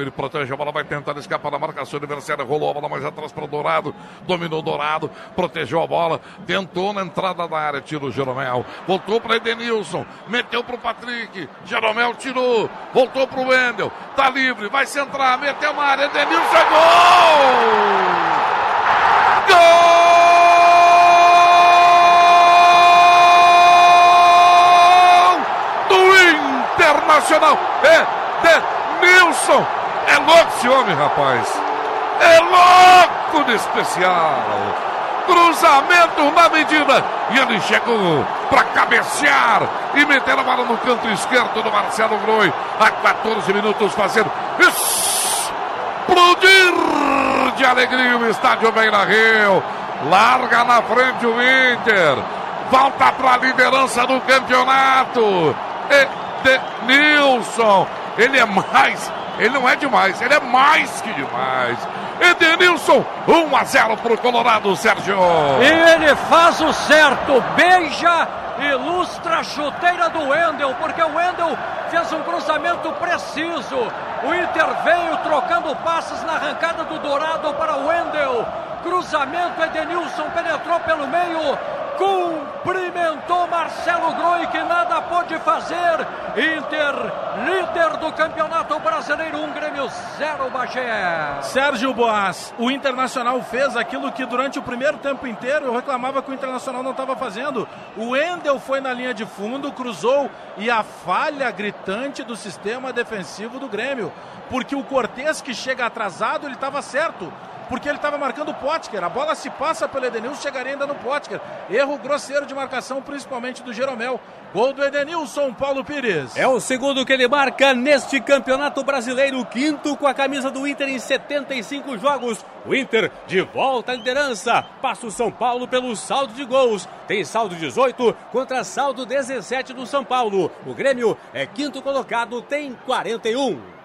Ele protege a bola, vai tentar escapar da marcação adversária, rolou a bola mais atrás para Dourado, dominou Dourado, protegeu a bola, tentou na entrada da área, tira o Jeromel, voltou para Edenilson, meteu para o Patrick, Jeromel tirou, voltou para o Wendel, tá livre, vai centrar, meteu na área, Edenilson, é gol! Gol! Do Internacional, é Denilson, é louco esse homem, rapaz. É louco de especial. Cruzamento na medida. E ele chegou para cabecear e meter a bola no canto esquerdo do Marcelo Groi. A 14 minutos fazendo explodir de alegria o estádio Beira Rio. Larga na frente o Inter. Volta para a liderança do campeonato. Edenilson. Ele é mais ele não é demais, ele é mais que demais. Edenilson, 1 a 0 para o Colorado, Sérgio. E ele faz o certo, beija, ilustra a chuteira do Wendel, porque o Wendel fez um cruzamento preciso. O Inter veio trocando passes na arrancada do Dourado para o Wendel. Cruzamento, Edenilson penetrou pelo meio, cumprimentou Marcelo Groi que nada pôde fazer. Inter, líder do Campeonato Brasileiro, um Grêmio zero Bagé. Sérgio Boas, o Internacional fez aquilo que durante o primeiro tempo inteiro eu reclamava que o Internacional não estava fazendo. O Endel foi na linha de fundo, cruzou e a falha gritante do sistema defensivo do Grêmio. Porque o Cortez que chega atrasado, ele estava certo porque ele estava marcando o Potker. A bola se passa pelo Edenilson, chegaria ainda no Potker. Erro grosseiro de marcação, principalmente do Jeromel. Gol do Edenilson, Paulo Pires. É o segundo que ele marca neste Campeonato Brasileiro, quinto com a camisa do Inter em 75 jogos. O Inter de volta à liderança. Passa o São Paulo pelo saldo de gols. Tem saldo 18 contra saldo 17 do São Paulo. O Grêmio é quinto colocado, tem 41.